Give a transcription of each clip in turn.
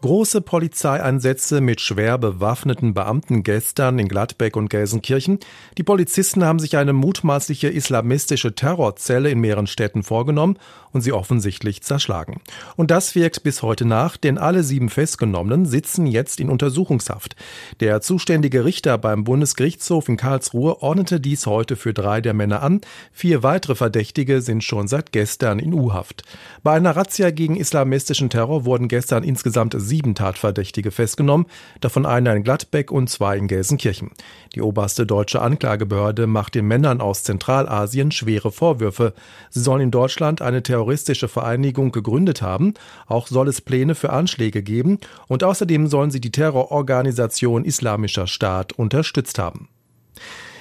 Große Polizeieinsätze mit schwer bewaffneten Beamten gestern in Gladbeck und Gelsenkirchen. Die Polizisten haben sich eine mutmaßliche islamistische Terrorzelle in mehreren Städten vorgenommen und sie offensichtlich zerschlagen. Und das wirkt bis heute nach, denn alle sieben Festgenommenen sitzen jetzt in Untersuchungshaft. Der zuständige Richter beim Bundesgerichtshof in Karlsruhe ordnete dies heute für drei der Männer an. Vier weitere Verdächtige sind schon seit gestern in U-Haft. Bei einer Razzia gegen islamistischen Terror wurden gestern insgesamt sieben Tatverdächtige festgenommen, davon einer in Gladbeck und zwei in Gelsenkirchen. Die oberste deutsche Anklagebehörde macht den Männern aus Zentralasien schwere Vorwürfe. Sie sollen in Deutschland eine terroristische Vereinigung gegründet haben, auch soll es Pläne für Anschläge geben und außerdem sollen sie die Terrororganisation Islamischer Staat unterstützt haben.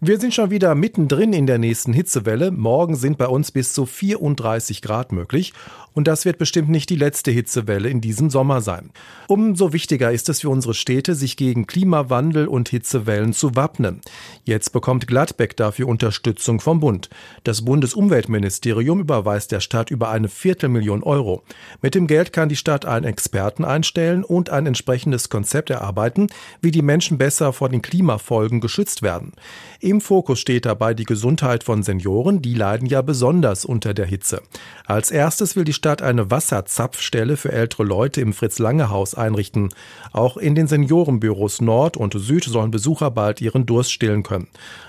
Wir sind schon wieder mittendrin in der nächsten Hitzewelle. Morgen sind bei uns bis zu 34 Grad möglich. Und das wird bestimmt nicht die letzte Hitzewelle in diesem Sommer sein. Umso wichtiger ist es für unsere Städte, sich gegen Klimawandel und Hitzewellen zu wappnen. Jetzt bekommt Gladbeck dafür Unterstützung vom Bund. Das Bundesumweltministerium überweist der Stadt über eine Viertelmillion Euro. Mit dem Geld kann die Stadt einen Experten einstellen und ein entsprechendes Konzept erarbeiten, wie die Menschen besser vor den Klimafolgen geschützt werden. Im Fokus steht dabei die Gesundheit von Senioren, die leiden ja besonders unter der Hitze. Als erstes will die Stadt eine Wasserzapfstelle für ältere Leute im Fritz-Lange-Haus einrichten. Auch in den Seniorenbüros Nord und Süd sollen Besucher bald ihren Durst stillen können.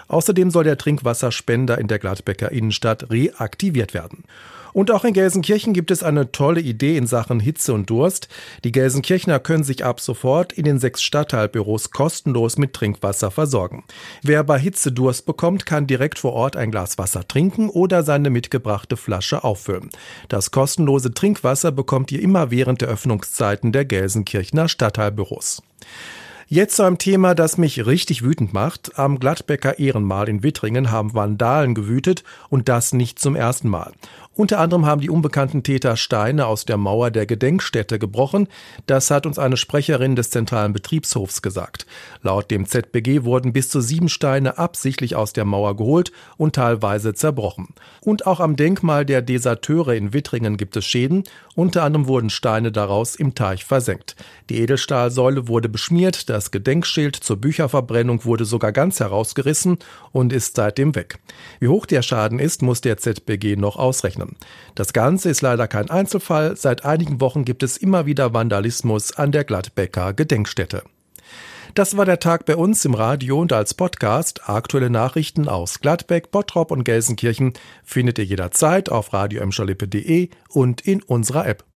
Außerdem soll der Trinkwasserspender in der Gladbecker Innenstadt reaktiviert werden. Und auch in Gelsenkirchen gibt es eine tolle Idee in Sachen Hitze und Durst. Die Gelsenkirchner können sich ab sofort in den sechs Stadtteilbüros kostenlos mit Trinkwasser versorgen. Wer bei Hitze Durst bekommt, kann direkt vor Ort ein Glas Wasser trinken oder seine mitgebrachte Flasche auffüllen. Das kostenlose Trinkwasser bekommt ihr immer während der Öffnungszeiten der Gelsenkirchner Stadtteilbüros. Jetzt zu einem Thema, das mich richtig wütend macht. Am Gladbecker Ehrenmal in Wittringen haben Vandalen gewütet und das nicht zum ersten Mal. Unter anderem haben die unbekannten Täter Steine aus der Mauer der Gedenkstätte gebrochen. Das hat uns eine Sprecherin des zentralen Betriebshofs gesagt. Laut dem ZBG wurden bis zu sieben Steine absichtlich aus der Mauer geholt und teilweise zerbrochen. Und auch am Denkmal der Deserteure in Wittringen gibt es Schäden. Unter anderem wurden Steine daraus im Teich versenkt. Die Edelstahlsäule wurde beschmiert, das Gedenkschild zur Bücherverbrennung wurde sogar ganz herausgerissen und ist seitdem weg. Wie hoch der Schaden ist, muss der ZBG noch ausrechnen. Das Ganze ist leider kein Einzelfall. Seit einigen Wochen gibt es immer wieder Vandalismus an der Gladbecker Gedenkstätte. Das war der Tag bei uns im Radio und als Podcast. Aktuelle Nachrichten aus Gladbeck, Bottrop und Gelsenkirchen findet ihr jederzeit auf radio und in unserer App.